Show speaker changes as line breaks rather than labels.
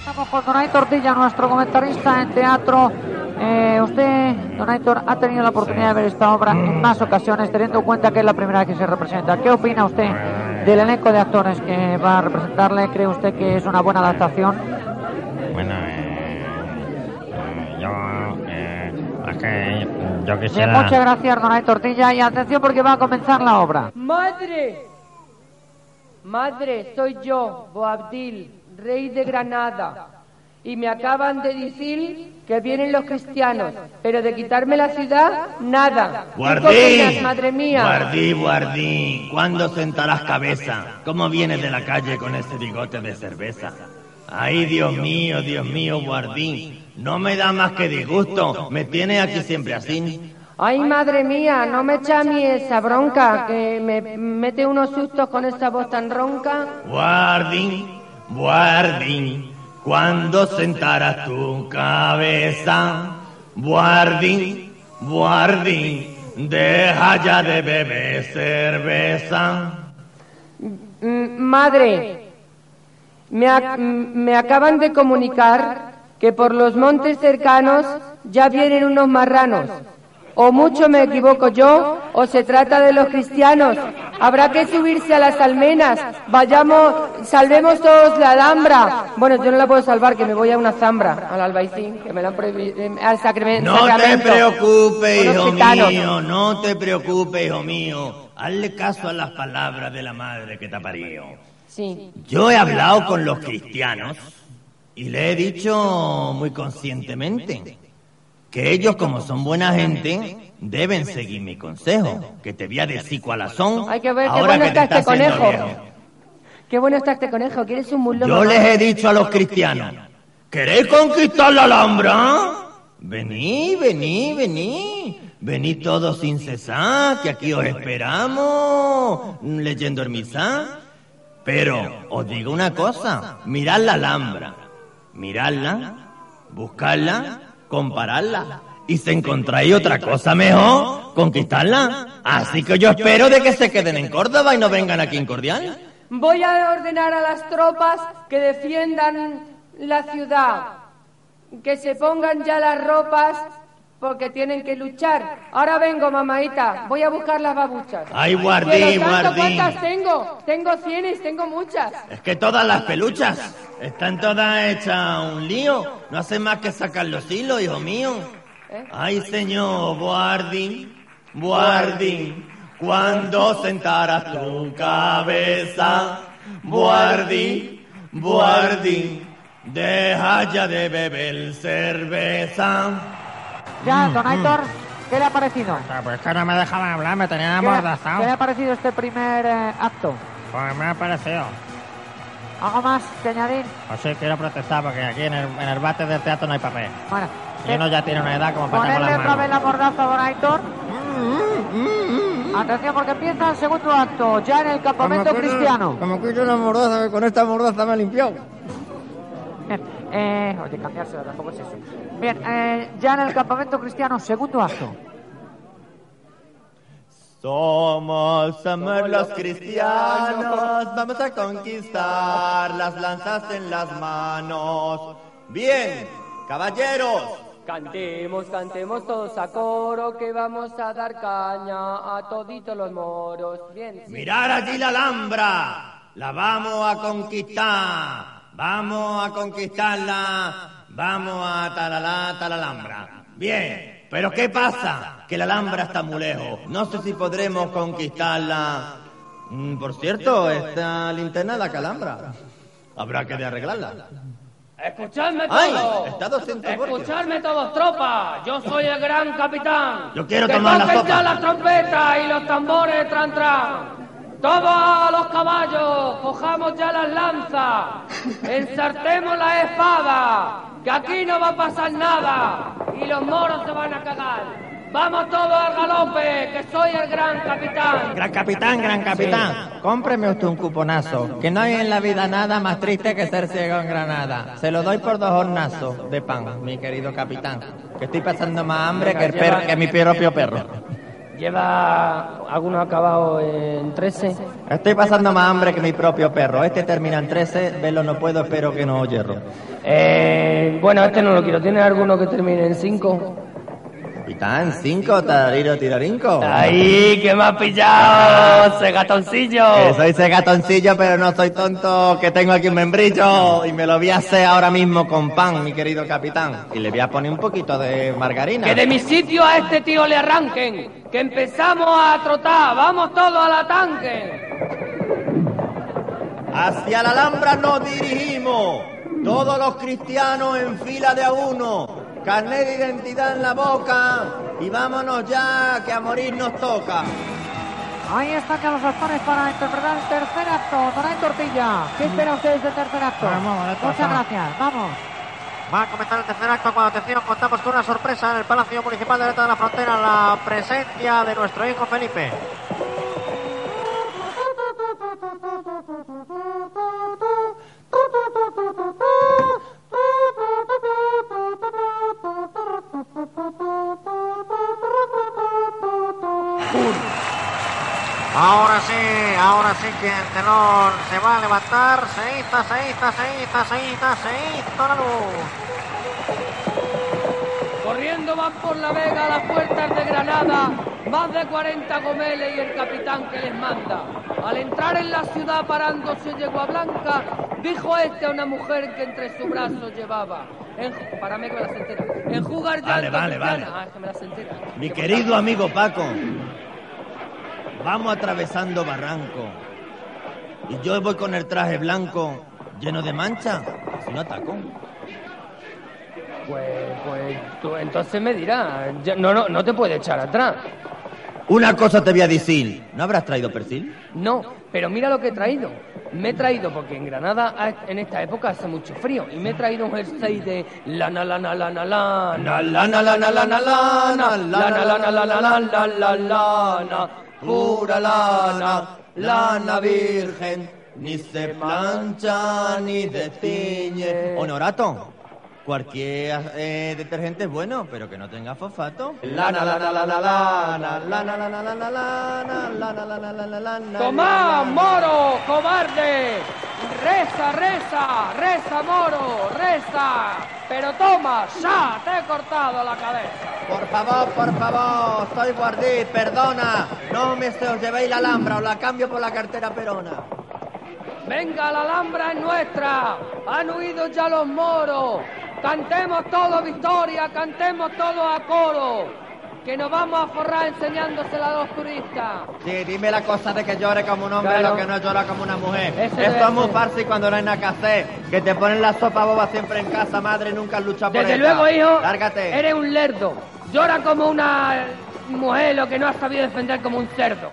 Estamos con Don Aitor Tortilla, nuestro comentarista en teatro. Eh, usted, Don Aitor, ha tenido la oportunidad de ver esta obra en más ocasiones, teniendo en cuenta que es la primera vez que se representa. ¿Qué opina usted del elenco de actores que va a representarle? ¿Cree usted que es una buena adaptación?
Bueno, eh, eh, yo, eh, es que yo
Bien,
quisiera...
muchas gracias, Don Aitor Tortilla, y atención porque va a comenzar la obra.
¡Madre! Madre, soy yo, Boabdil, rey de Granada. Y me acaban de decir que vienen los cristianos, pero de quitarme la ciudad, nada. ¿Tú qué
Guardí,
madre mía?
Guardí, guardí. ¿Cuándo sentarás cabeza? ¿Cómo vienes de la calle con ese bigote de cerveza? Ay, Dios mío, Dios mío, guardí. No me da más que disgusto. Me tiene aquí siempre así.
Ay, madre mía, no me echa a mí esa bronca, que me mete unos sustos con esa voz tan ronca.
Guardín, guardín. ¿Cuándo sentarás tu cabeza? Guardín, guardín. Deja ya de beber cerveza.
Madre, me, ac- me acaban de comunicar que por los montes cercanos ya vienen unos marranos. O mucho me equivoco yo, o se trata de los cristianos. Habrá que subirse a las almenas. Vayamos, salvemos todos la alhambra. Bueno, yo no la puedo salvar, que me voy a una zambra, al albaicín, que me la han prohibido, eh, al sacramento.
No te preocupes, hijo mío, no te preocupes, hijo mío. Hazle caso a las palabras de la madre que te ha parido.
Sí.
Yo he hablado con los cristianos y le he dicho muy conscientemente que ellos, como son buena gente, deben seguir mi consejo, que te voy a decir son
Hay que ver qué bueno
que
está este conejo.
viejo.
Qué bueno está este conejo. ¿Quieres un?
Yo les he dicho a los cristianos, ¿queréis conquistar la Alhambra? Vení, vení, vení. Venid todos sin cesar, que aquí os esperamos, leyendo el misal. Pero os digo una cosa, mirad la Alhambra, miradla, buscarla, compararla. Y si encontráis otra cosa mejor, conquistarla. Así que yo espero de que se queden en Córdoba y no vengan aquí en Cordial.
Voy a ordenar a las tropas que defiendan la ciudad, que se pongan ya las ropas porque tienen que luchar. Ahora vengo, mamaita, voy a buscar las babuchas.
Ay, guardí,
Pero tanto,
guardí.
¿cuántas tengo? Tengo cienes, tengo muchas.
Es que todas las peluchas están todas hechas un lío. No hacen más que sacar los hilos, hijo mío.
¿Eh?
Ay, señor, guardín, guardín. Cuando sentarás tu cabeza, guardín, guardín. Deja ya de beber cerveza.
Ya, Don Aitor, ¿qué le ha parecido?
Ah, Pues que no me dejaban hablar, me tenían
¿Qué, le-
amordazado.
qué le ha parecido este primer eh, acto?
Pues me ha parecido.
¿Algo más que añadir?
Pues sí, quiero protestar porque aquí en el, en el bate del teatro no hay papel.
Bueno,
Y uno ya tiene una edad como para
ponerle
las
otra vez la mordaza a Don Aitor. Atención porque empieza el segundo acto, ya en el campamento cristiano.
Como que una mordaza, con esta mordaza me limpió.
Bien, eh, oye, cambiárselo, tampoco es eso. Bien, eh, ya en el campamento cristiano, segundo acto.
Somos, somos los cristianos, vamos a conquistar las lanzas en las manos. Bien, caballeros,
Cantemos, cantemos todos a coro que vamos a dar caña a toditos los moros. Bien. sí.
mirar allí la Alhambra, la vamos a conquistar, vamos a conquistarla, vamos a talalá, talalambra. Bien, pero ¿qué pasa? Que la Alhambra está muy lejos, no sé si podremos conquistarla. Mm, Por cierto, esta linterna la calambra. Habrá que de arreglarla.
Escuchadme
¡Ay!
todos.
Está 200 voltios.
Escuchadme todos, tropa. Yo soy el gran capitán.
Yo quiero
que
tomar la sopa.
ya la trompeta y los tambores tran tran.
Todos los caballos, cojamos ya las lanzas, ensartemos la espada, que aquí no va a pasar nada y los moros se van a cagar. Vamos todos al galope, que soy el gran capitán.
Gran capitán, gran capitán. Cómpreme usted un cuponazo, que no hay en la vida nada más triste que ser ciego en Granada. Se lo doy por dos hornazos de pan, mi querido capitán. Que estoy pasando más hambre que, el perro, que mi propio perro.
¿Lleva alguno acabado en 13?
Estoy pasando más hambre que mi propio perro. Este termina en 13, verlo no puedo, espero que no hierro.
Eh, bueno, este no lo quiero. ¿Tiene alguno que termine en 5?
Capitán, cinco, tarariro, tirarinco.
¡Ay, que me ha pillado! ¡Ese gatoncillo!
Que soy ese gatoncillo, pero no soy tonto, que tengo aquí un membrillo y me lo voy a hacer ahora mismo con pan, mi querido capitán. Y le voy a poner un poquito de margarina.
Que de mi sitio a este tío le arranquen, que empezamos a trotar, vamos todos a la tanque.
Hacia la Alhambra nos dirigimos, todos los cristianos en fila de a uno, carnet de identidad en la boca y vámonos ya, que a morir nos toca.
Ahí están ya los actores para interpretar el tercer acto. Donay Tortilla, ¿qué espera ustedes del tercer acto? Muchas gracias, vamos.
Va a comenzar el tercer acto cuando, atención, contamos con una sorpresa en el Palacio Municipal de Alta de la Frontera, la presencia de nuestro hijo Felipe. Ahora sí, ahora sí que el telón se va a levantar. Se hizo, se hizo, se hizo, se hizo, se hizo la luz.
Corriendo van por la vega a las puertas de Granada, más de 40 gomeles y el capitán que les manda. Al entrar en la ciudad parándose yegua blanca, dijo este a una mujer que entre sus brazos llevaba. En, párame que me las entera. En jugar ya
Vale, vale, vale.
Ah, es que me las entera.
Mi querido amigo Paco, vamos atravesando barranco. Y yo voy con el traje blanco lleno de manchas, si no ataco.
Pues, pues tú entonces me dirás. Ya- No, no, no te puede echar atrás.
Una cosa te voy a decir, ¿no habrás traído persil?
No, pero mira lo que he traído. Me he traído, porque en Granada en esta época hace mucho frío, y me he traído un jersey de lana, lana, lana, lana, lana, lana, lana, lana, lana, lana, lana, lana, lana, lana, pura lana, lana virgen,
Ni se plancha ni de ciñe. Honorato, cualquier eh, detergente es bueno, pero que no tenga fosfato. Lana, lana, lana, lana, lana, lana, lana, lana, lana, lana, lana, lana,
¡Tomá, moro, cobarde! ¡Reza, reza! ¡Reza, moro! ¡Reza! Pero toma, ya, te he cortado la cabeza.
Por favor, por favor, soy guardí, perdona. No me se os llevéis la alhambra, os la cambio por la cartera perona.
Venga, la Alhambra es nuestra. Han huido ya los moros. Cantemos todo victoria, cantemos todo a coro. Que nos vamos a forrar enseñándosela a los turistas.
Sí, dime la cosa de que llore como un hombre,
Claro.
lo que no llora como una mujer.
Ese
Esto es muy fácil cuando no hay nada que hacer. Que te ponen la sopa boba siempre en casa, madre, nunca has luchado por
Desde
ella.
luego, hijo,
Lárgate.
eres un lerdo. Llora como una mujer, lo que no has sabido defender como un cerdo.